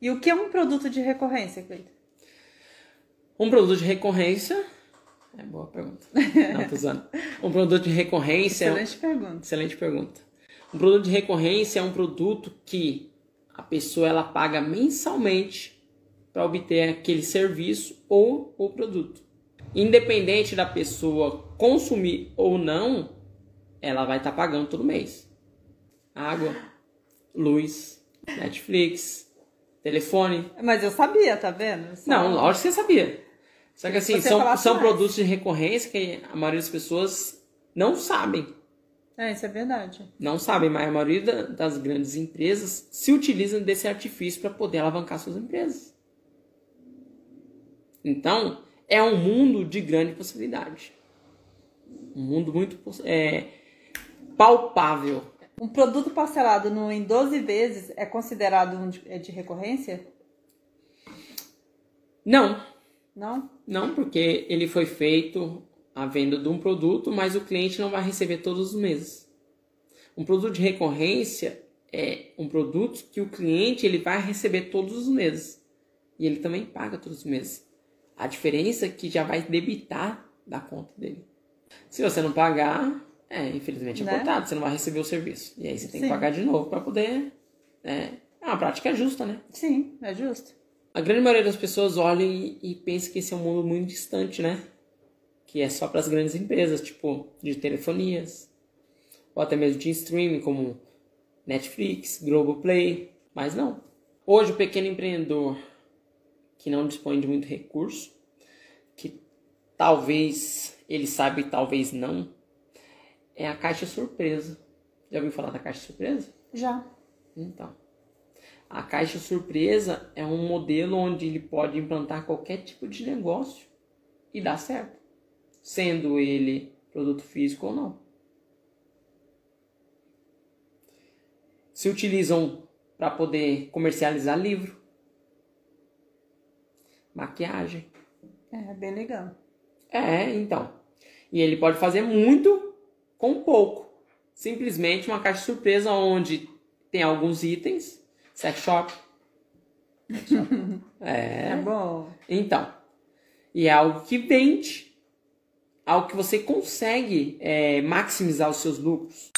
E o que é um produto de recorrência, Cleiton? Um produto de recorrência. É boa pergunta. Não, tô usando. Um produto de recorrência. Excelente pergunta. Excelente pergunta. Um produto de recorrência é um produto que a pessoa ela paga mensalmente para obter aquele serviço ou o produto. Independente da pessoa consumir ou não, ela vai estar tá pagando todo mês. Água, luz, Netflix, telefone. Mas eu sabia, tá vendo? Só... Não, lógico que você sabia. Só que assim, são, são produtos de recorrência que a maioria das pessoas não sabem. É, isso é verdade. Não sabem, mas a maioria das grandes empresas se utilizam desse artifício para poder alavancar suas empresas. Então, é um mundo de grande possibilidade. Um mundo muito é, palpável. Um produto parcelado no, em 12 vezes é considerado um de, é de recorrência? Não. Não? Não, porque ele foi feito a venda de um produto, mas o cliente não vai receber todos os meses. Um produto de recorrência é um produto que o cliente ele vai receber todos os meses. E ele também paga todos os meses. A diferença é que já vai debitar da conta dele. Se você não pagar, é, infelizmente é né? cortado, você não vai receber o serviço. E aí você tem Sim. que pagar de novo para poder. É, é uma prática justa, né? Sim, é justo. A grande maioria das pessoas olham e, e pensa que esse é um mundo muito distante, né? Que é só para as grandes empresas, tipo de telefonias, ou até mesmo de streaming, como Netflix, Globoplay. Mas não. Hoje, o pequeno empreendedor que não dispõe de muito recurso, que talvez ele saiba e talvez não, é a caixa surpresa. Já ouviu falar da caixa surpresa? Já. Então. A caixa surpresa é um modelo onde ele pode implantar qualquer tipo de negócio e dar certo, sendo ele produto físico ou não. Se utilizam para poder comercializar livro, maquiagem. É, bem legal. É, então. E ele pode fazer muito com pouco. Simplesmente uma caixa surpresa onde tem alguns itens, sex shop. é. É bom. Então. E é algo que vende. Algo que você consegue é, maximizar os seus lucros.